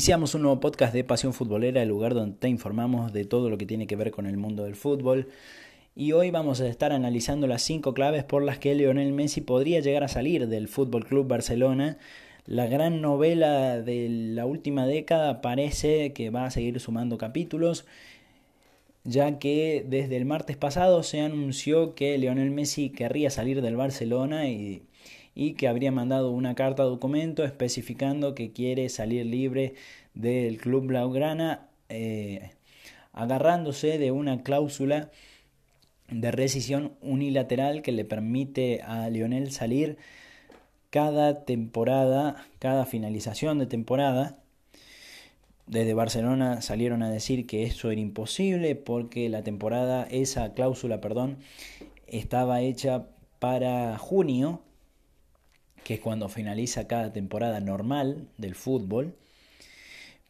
Iniciamos un nuevo podcast de Pasión Futbolera, el lugar donde te informamos de todo lo que tiene que ver con el mundo del fútbol. Y hoy vamos a estar analizando las cinco claves por las que Lionel Messi podría llegar a salir del Fútbol Club Barcelona. La gran novela de la última década parece que va a seguir sumando capítulos, ya que desde el martes pasado se anunció que Lionel Messi querría salir del Barcelona y, y que habría mandado una carta documento especificando que quiere salir libre del club blaugrana, eh, agarrándose de una cláusula de rescisión unilateral que le permite a Lionel salir cada temporada, cada finalización de temporada. Desde Barcelona salieron a decir que eso era imposible porque la temporada, esa cláusula, perdón, estaba hecha para junio, que es cuando finaliza cada temporada normal del fútbol.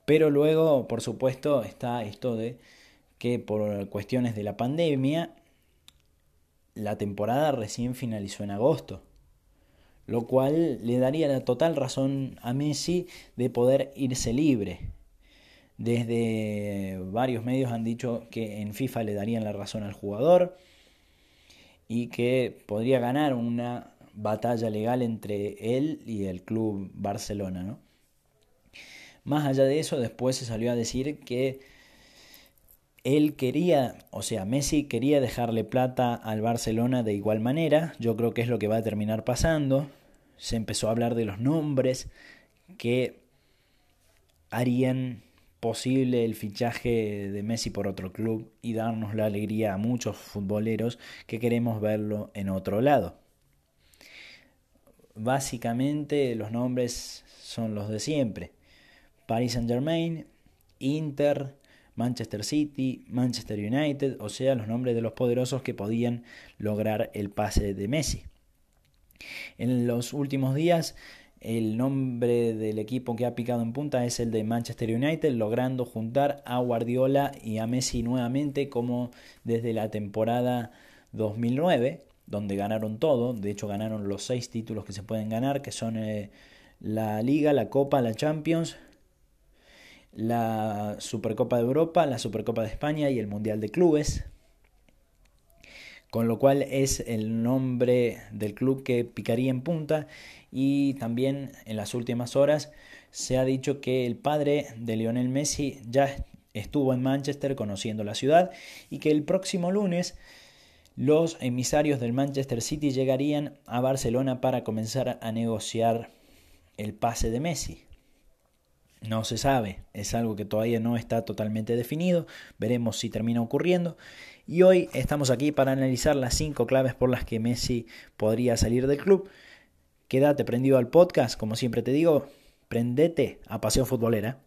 Pero luego, por supuesto, está esto de que por cuestiones de la pandemia la temporada recién finalizó en agosto, lo cual le daría la total razón a Messi de poder irse libre. Desde varios medios han dicho que en FIFA le darían la razón al jugador y que podría ganar una batalla legal entre él y el club Barcelona. ¿no? Más allá de eso, después se salió a decir que él quería, o sea, Messi quería dejarle plata al Barcelona de igual manera. Yo creo que es lo que va a terminar pasando. Se empezó a hablar de los nombres que harían posible el fichaje de Messi por otro club y darnos la alegría a muchos futboleros que queremos verlo en otro lado. Básicamente los nombres son los de siempre. Paris Saint Germain, Inter, Manchester City, Manchester United, o sea, los nombres de los poderosos que podían lograr el pase de Messi. En los últimos días, el nombre del equipo que ha picado en punta es el de Manchester United, logrando juntar a Guardiola y a Messi nuevamente como desde la temporada 2009, donde ganaron todo, de hecho ganaron los seis títulos que se pueden ganar, que son eh, la Liga, la Copa, la Champions, la Supercopa de Europa, la Supercopa de España y el Mundial de Clubes. Con lo cual es el nombre del club que picaría en punta y también en las últimas horas se ha dicho que el padre de Lionel Messi ya estuvo en Manchester conociendo la ciudad y que el próximo lunes los emisarios del Manchester City llegarían a Barcelona para comenzar a negociar el pase de Messi. No se sabe, es algo que todavía no está totalmente definido, veremos si termina ocurriendo. Y hoy estamos aquí para analizar las cinco claves por las que Messi podría salir del club. Quédate prendido al podcast, como siempre te digo, prendete a Paseo Futbolera.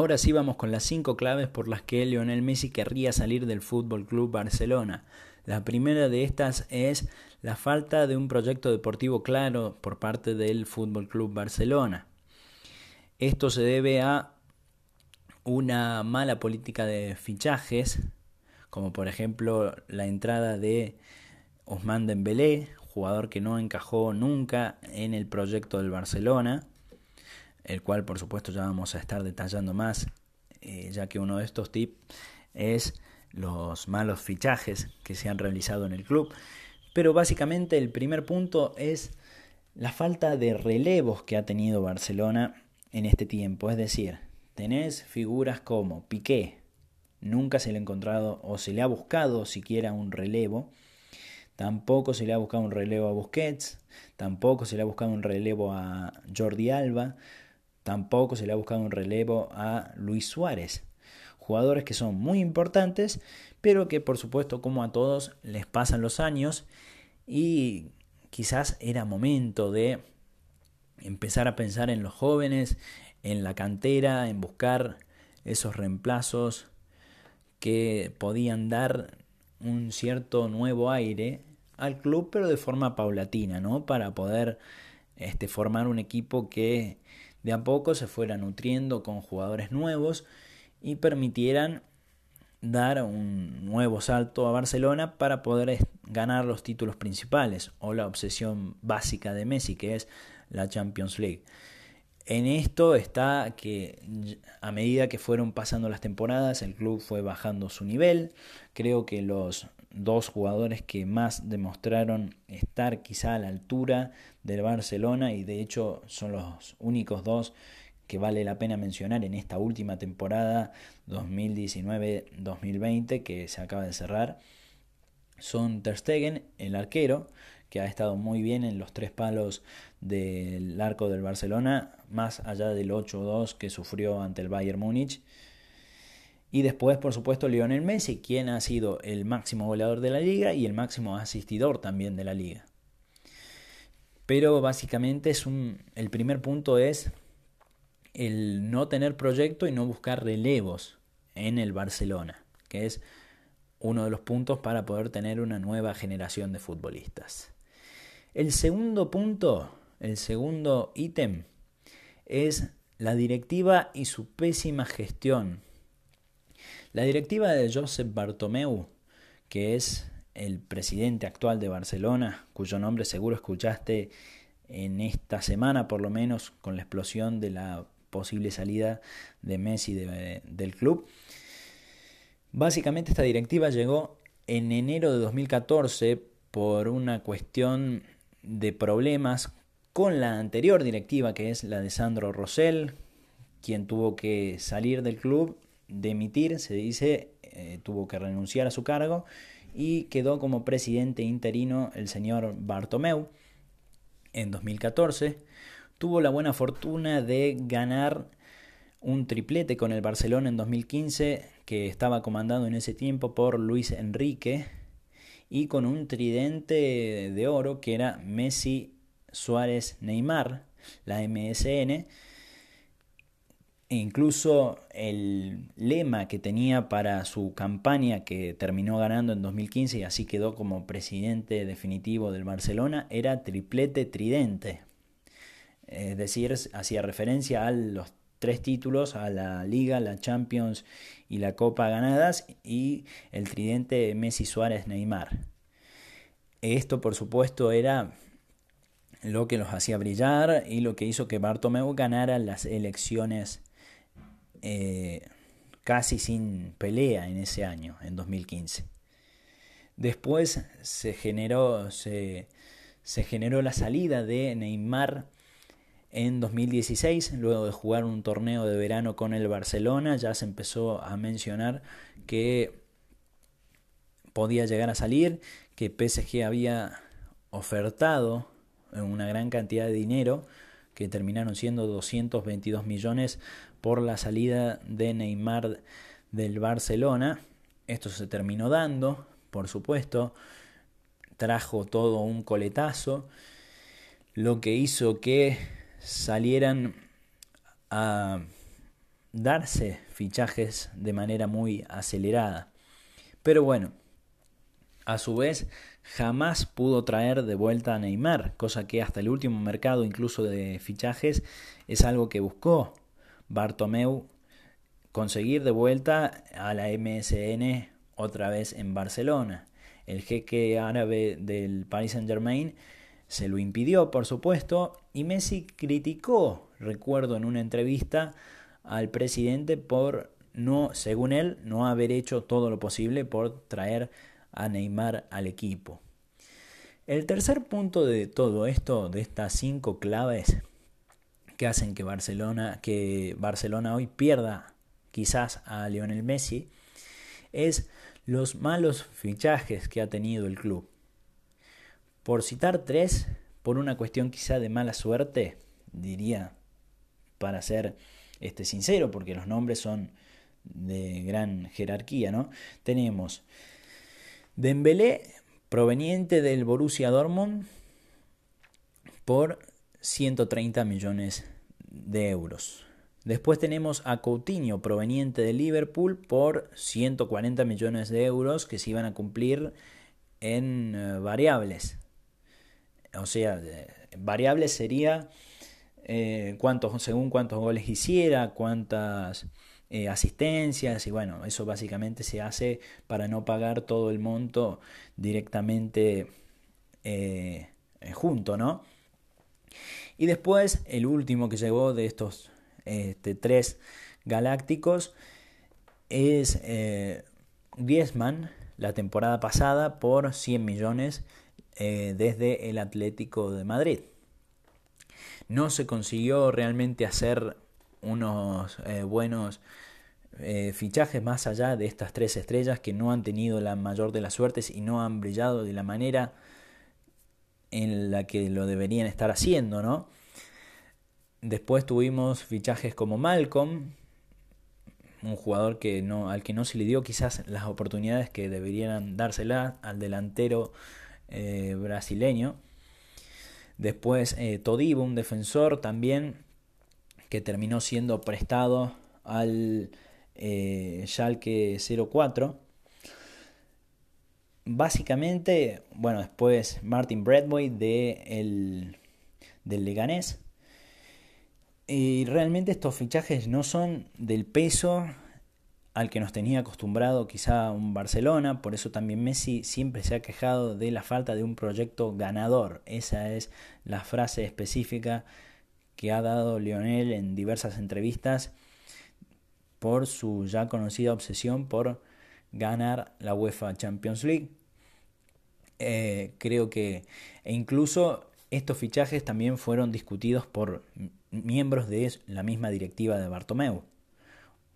Ahora sí vamos con las cinco claves por las que Lionel Messi querría salir del Fútbol Club Barcelona. La primera de estas es la falta de un proyecto deportivo claro por parte del Fútbol Club Barcelona. Esto se debe a una mala política de fichajes, como por ejemplo la entrada de Ousmane Dembélé, jugador que no encajó nunca en el proyecto del Barcelona el cual por supuesto ya vamos a estar detallando más, eh, ya que uno de estos tips es los malos fichajes que se han realizado en el club. Pero básicamente el primer punto es la falta de relevos que ha tenido Barcelona en este tiempo. Es decir, tenés figuras como Piqué, nunca se le ha encontrado o se le ha buscado siquiera un relevo. Tampoco se le ha buscado un relevo a Busquets, tampoco se le ha buscado un relevo a Jordi Alba, tampoco se le ha buscado un relevo a Luis Suárez. Jugadores que son muy importantes, pero que por supuesto como a todos les pasan los años y quizás era momento de empezar a pensar en los jóvenes, en la cantera, en buscar esos reemplazos que podían dar un cierto nuevo aire al club, pero de forma paulatina, ¿no? Para poder este, formar un equipo que de a poco se fuera nutriendo con jugadores nuevos y permitieran dar un nuevo salto a Barcelona para poder ganar los títulos principales o la obsesión básica de Messi, que es la Champions League. En esto está que a medida que fueron pasando las temporadas, el club fue bajando su nivel. Creo que los dos jugadores que más demostraron estar quizá a la altura del Barcelona y de hecho son los únicos dos que vale la pena mencionar en esta última temporada 2019-2020 que se acaba de cerrar son Ter Stegen, el arquero, que ha estado muy bien en los tres palos del arco del Barcelona, más allá del 8-2 que sufrió ante el Bayern Múnich. Y después, por supuesto, Lionel Messi, quien ha sido el máximo goleador de la liga y el máximo asistidor también de la liga. Pero básicamente es un, el primer punto es el no tener proyecto y no buscar relevos en el Barcelona, que es uno de los puntos para poder tener una nueva generación de futbolistas. El segundo punto, el segundo ítem, es la directiva y su pésima gestión. La directiva de Josep Bartomeu, que es el presidente actual de Barcelona, cuyo nombre seguro escuchaste en esta semana por lo menos con la explosión de la posible salida de Messi del club. Básicamente esta directiva llegó en enero de 2014 por una cuestión de problemas con la anterior directiva, que es la de Sandro Rosell, quien tuvo que salir del club, demitir, se dice, eh, tuvo que renunciar a su cargo y quedó como presidente interino el señor Bartomeu en 2014. Tuvo la buena fortuna de ganar un triplete con el Barcelona en 2015, que estaba comandado en ese tiempo por Luis Enrique, y con un tridente de oro que era Messi, Suárez, Neymar, la MSN. E incluso el lema que tenía para su campaña que terminó ganando en 2015 y así quedó como presidente definitivo del Barcelona era triplete tridente. Es decir, hacía referencia a los tres títulos, a la Liga, la Champions y la Copa ganadas y el tridente Messi Suárez Neymar. Esto por supuesto era lo que los hacía brillar y lo que hizo que Bartomeu ganara las elecciones eh, casi sin pelea en ese año, en 2015. Después se generó, se, se generó la salida de Neymar en 2016, luego de jugar un torneo de verano con el Barcelona, ya se empezó a mencionar que podía llegar a salir, que PSG había ofertado una gran cantidad de dinero, que terminaron siendo 222 millones por la salida de Neymar del Barcelona. Esto se terminó dando, por supuesto, trajo todo un coletazo, lo que hizo que salieran a darse fichajes de manera muy acelerada. Pero bueno, a su vez jamás pudo traer de vuelta a Neymar, cosa que hasta el último mercado incluso de fichajes es algo que buscó Bartomeu conseguir de vuelta a la MSN otra vez en Barcelona. El jeque árabe del Paris Saint Germain se lo impidió, por supuesto, y Messi criticó, recuerdo en una entrevista, al presidente por no, según él, no haber hecho todo lo posible por traer a Neymar al equipo. El tercer punto de todo esto, de estas cinco claves que hacen que Barcelona, que Barcelona hoy pierda quizás a Lionel Messi, es los malos fichajes que ha tenido el club. Por citar tres, por una cuestión quizá de mala suerte, diría, para ser este, sincero, porque los nombres son de gran jerarquía, ¿no? Tenemos Dembélé, proveniente del Borussia Dortmund, por 130 millones de euros. Después tenemos a Coutinho, proveniente de Liverpool, por 140 millones de euros que se iban a cumplir en eh, variables. O sea, variables sería eh, cuántos, según cuántos goles hiciera, cuántas eh, asistencias, y bueno, eso básicamente se hace para no pagar todo el monto directamente junto, ¿no? Y después el último que llegó de estos este, tres galácticos es eh, Griezmann la temporada pasada por 100 millones eh, desde el Atlético de Madrid. No se consiguió realmente hacer unos eh, buenos eh, fichajes más allá de estas tres estrellas que no han tenido la mayor de las suertes y no han brillado de la manera en la que lo deberían estar haciendo, ¿no? Después tuvimos fichajes como Malcolm, un jugador que no, al que no se le dio quizás las oportunidades que deberían dársela al delantero eh, brasileño. Después eh, Todibo, un defensor también que terminó siendo prestado al eh, Schalke 04 básicamente, bueno, después Martin Bradway de el, del Leganés. Y realmente estos fichajes no son del peso al que nos tenía acostumbrado quizá un Barcelona, por eso también Messi siempre se ha quejado de la falta de un proyecto ganador. Esa es la frase específica que ha dado Lionel en diversas entrevistas por su ya conocida obsesión por ganar la UEFA Champions League. Eh, creo que e incluso estos fichajes también fueron discutidos por miembros de la misma directiva de Bartomeu,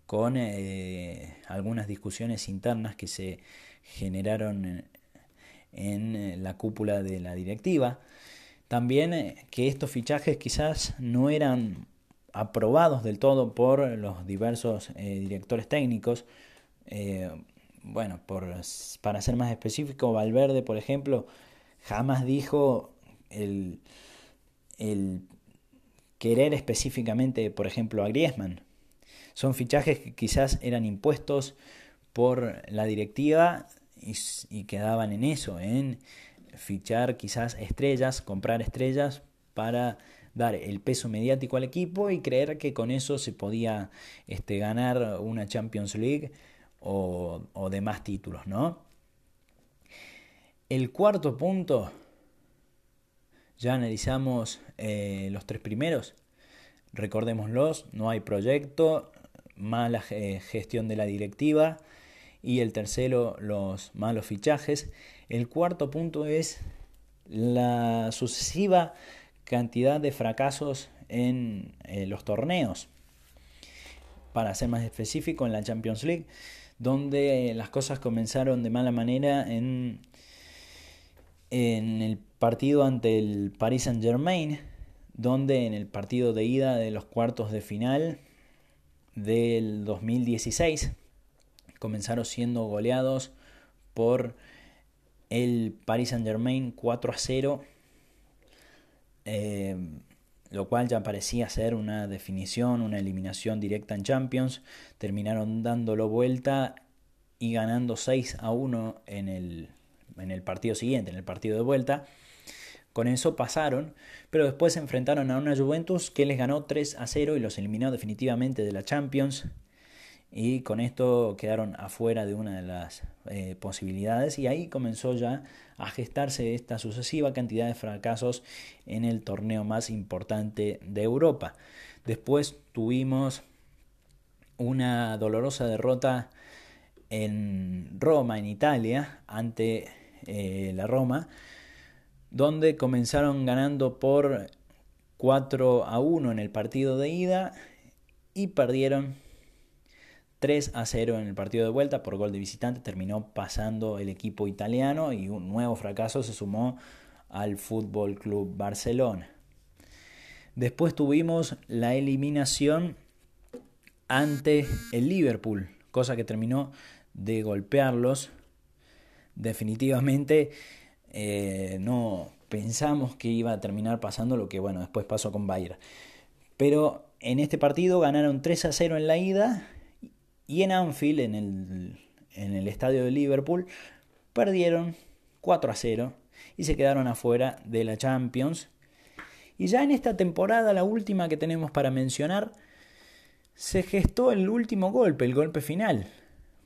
con eh, algunas discusiones internas que se generaron en, en la cúpula de la directiva. También eh, que estos fichajes quizás no eran aprobados del todo por los diversos directores técnicos bueno, por, para ser más específico, Valverde, por ejemplo, jamás dijo el, el querer específicamente, por ejemplo, a Griezmann. Son fichajes que quizás eran impuestos por la directiva y, quedaban en eso, en fichar quizás estrellas, comprar estrellas para dar el peso mediático al equipo y creer que con eso se podía este, ganar una Champions League o, o demás títulos, ¿no? El cuarto punto, ya analizamos eh, los tres primeros, recordémoslos, no hay proyecto, mala eh, gestión de la directiva y el tercero, los malos fichajes. El cuarto punto es la sucesiva cantidad de fracasos en eh, los torneos. Para ser más específico, en la Champions League donde las cosas comenzaron de mala manera en, en el partido ante el Paris Saint Germain, donde en el partido de ida de los cuartos de final del 2016 comenzaron siendo goleados por el Paris Saint Germain 4 a 0 lo cual ya parecía ser una definición, una eliminación directa en Champions. Terminaron dándolo vuelta y ganando 6 a 1 en el, en el partido siguiente, en el partido de vuelta. Con eso pasaron, pero después se enfrentaron a una Juventus que les ganó 3 a 0 y los eliminó definitivamente de la Champions y con esto quedaron afuera de una de las eh, posibilidades y ahí comenzó ya a gestarse esta sucesiva cantidad de fracasos en el torneo más importante de Europa. Después tuvimos una dolorosa derrota en Roma, en Italia, ante eh, la Roma, donde comenzaron ganando por 4 a 1 en el partido de ida y perdieron 3 a 0 en el partido de vuelta por gol de visitante. Terminó pasando el equipo italiano y un nuevo fracaso se sumó al Fútbol Club Barcelona. Después tuvimos la eliminación ante el Liverpool, cosa que terminó de golpearlos. Definitivamente eh, no pensamos que iba a terminar pasando lo que bueno después pasó con Bayern. Pero en este partido ganaron 3 a 0 en la ida y en Anfield, en el, en el estadio de Liverpool, perdieron 4 a 0 y se quedaron afuera de la Champions. Y ya en esta temporada, la última que tenemos para mencionar, se gestó el último golpe, el golpe final.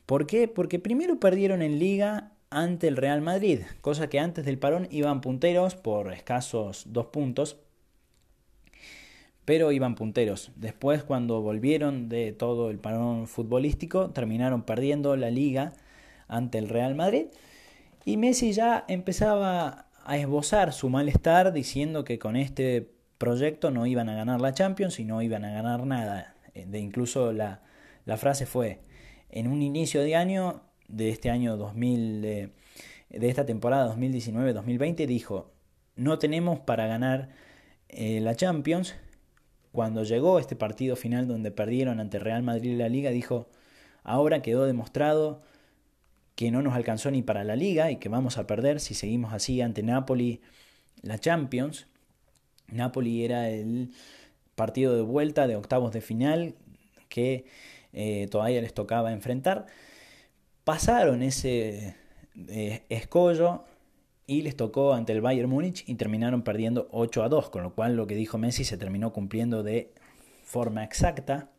¿Por qué? Porque primero perdieron en liga ante el Real Madrid, cosa que antes del parón iban punteros por escasos dos puntos, pero iban punteros. Después, cuando volvieron de todo el parón futbolístico, terminaron perdiendo la liga ante el Real Madrid y Messi ya empezaba a esbozar su malestar diciendo que con este proyecto no iban a ganar la Champions y no iban a ganar nada. Eh, de incluso la, la frase fue, en un inicio de año, de este año 2000, de, esta temporada 2019-2020, dijo, no tenemos para ganar eh, la Champions. Cuando llegó este partido final donde perdieron ante Real Madrid la liga, dijo, ahora quedó demostrado que no nos alcanzó ni para la liga y que vamos a perder si seguimos así ante Napoli la Champions. Napoli era el partido de vuelta de octavos de final que eh, todavía les tocaba enfrentar. Pasaron ese eh, escollo y les tocó ante el Bayern Múnich y terminaron perdiendo 8 a 2, con lo cual lo que dijo Messi se terminó cumpliendo de forma exacta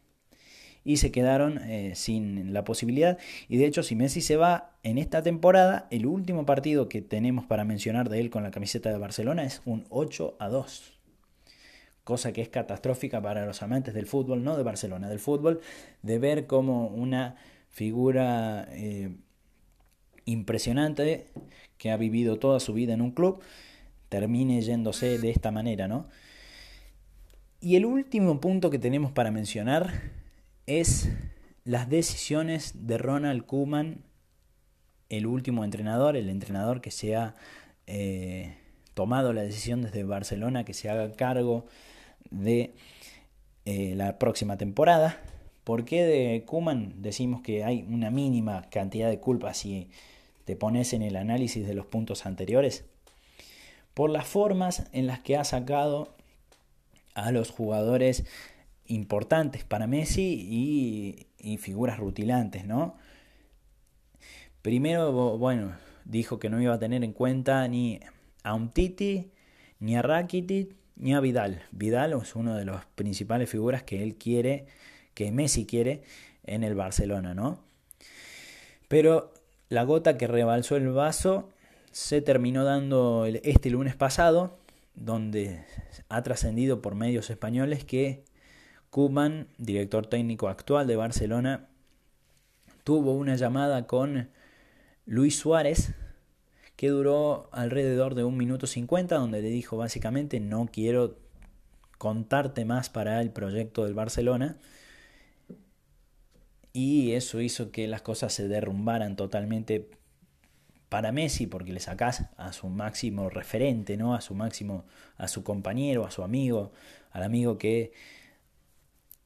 y se quedaron eh, sin la posibilidad. Y de hecho, si Messi se va en esta temporada, el último partido que tenemos para mencionar de él con la camiseta de Barcelona es un 8 a 2. Cosa que es catastrófica para los amantes del fútbol, no de Barcelona, del fútbol, de ver como una figura eh, impresionante que ha vivido toda su vida en un club termine yéndose de esta manera, ¿no? Y el último punto que tenemos para mencionar es las decisiones de Ronald Koeman, el último entrenador, el entrenador que se ha eh, tomado la decisión desde Barcelona que se haga cargo de eh, la próxima temporada. ¿Por qué de Kuman decimos que hay una mínima cantidad de culpa si te pones en el análisis de los puntos anteriores? Por las formas en las que ha sacado a los jugadores importantes para Messi y, figuras rutilantes, ¿no? Primero, bueno, dijo que no iba a tener en cuenta ni a Umtiti, ni a Rakitic, ni a Vidal. Vidal es una de las principales figuras que él quiere, que Messi quiere en el Barcelona, ¿no? Pero la gota que rebalsó el vaso se terminó dando este lunes pasado, donde ha trascendido por medios españoles que Kuman, director técnico actual de Barcelona, tuvo una llamada con Luis Suárez que duró alrededor de un minuto cincuenta, donde le dijo básicamente no quiero contarte más para el proyecto del Barcelona. Y eso hizo que las cosas se derrumbaran totalmente para Messi, porque le sacás a su máximo referente, ¿no? A su máximo, a su compañero, a su amigo, al amigo que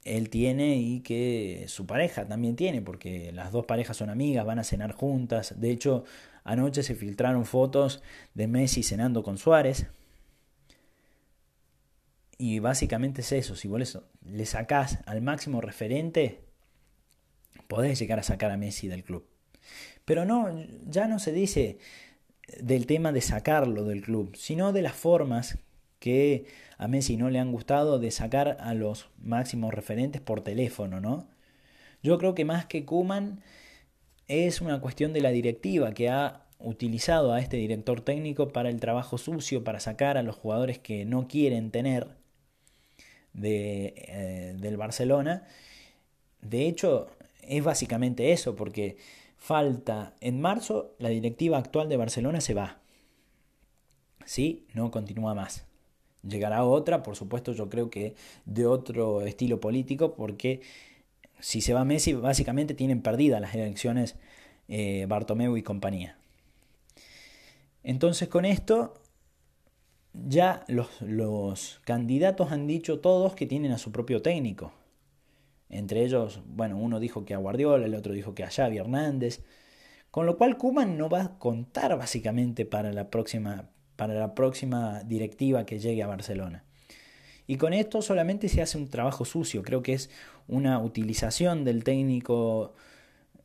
él tiene y que su pareja también tiene, porque las dos parejas son amigas, van a cenar juntas. De hecho, anoche se filtraron fotos de Messi cenando con Suárez. Y básicamente es eso, si vos le sacás al máximo referente, podés llegar a sacar a Messi del club. Pero no, ya no se dice del tema de sacarlo del club, sino de las formas que a Messi no le han gustado de sacar a los máximos referentes por teléfono, ¿no? Yo creo que más que Kuman es una cuestión de la directiva que ha utilizado a este director técnico para el trabajo sucio, para sacar a los jugadores que no quieren tener eh, del Barcelona. De hecho, es básicamente eso, porque falta en marzo, la directiva actual de Barcelona se va. Sí, no continúa más. Llegará otra, por supuesto, yo creo que de otro estilo político, porque si se va Messi, básicamente tienen perdidas las elecciones eh, Bartomeu y compañía. Entonces con esto ya los, los, candidatos han dicho todos que tienen a su propio técnico. Entre ellos, bueno, uno dijo que a Guardiola, el otro dijo que a Xavi Hernández. Con lo cual Kuman no va a contar básicamente para la próxima, para la próxima directiva que llegue a Barcelona. Y con esto solamente se hace un trabajo sucio. Creo que es una utilización del técnico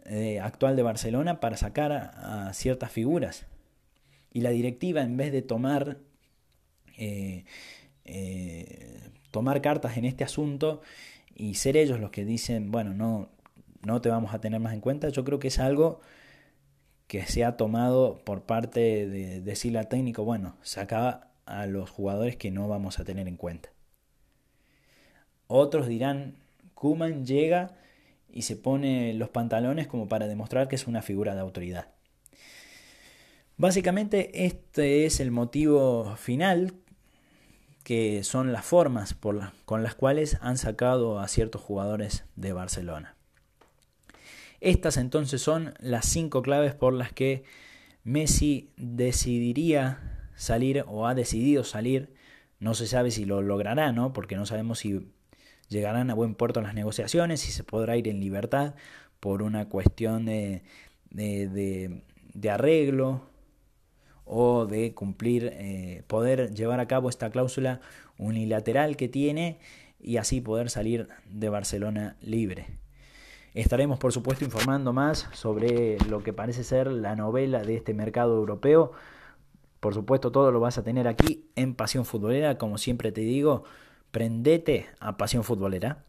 eh, actual de Barcelona para sacar a, ciertas figuras. Y la directiva, en vez de tomar, eh, eh, tomar cartas en este asunto y ser ellos los que dicen, bueno, no, no te vamos a tener más en cuenta, yo creo que es algo que se ha tomado por parte de decirle al técnico, bueno, saca a los jugadores que no vamos a tener en cuenta. Otros dirán, Kuman llega y se pone los pantalones como para demostrar que es una figura de autoridad. Básicamente este es el motivo final, que son las formas con las cuales han sacado a ciertos jugadores de Barcelona. Estas entonces son las cinco claves por las que Messi decidiría salir o ha decidido salir. No se sabe si lo logrará, ¿no? Porque no sabemos si llegarán a buen puerto las negociaciones, y se podrá ir en libertad por una cuestión de, de, arreglo o de cumplir, eh, poder llevar a cabo esta cláusula unilateral que tiene y así poder salir de Barcelona libre. Estaremos por supuesto informando más sobre lo que parece ser la novela de este mercado europeo. Por supuesto todo lo vas a tener aquí en Pasión Futbolera, como siempre te digo, Prendete a Pasión Futbolera.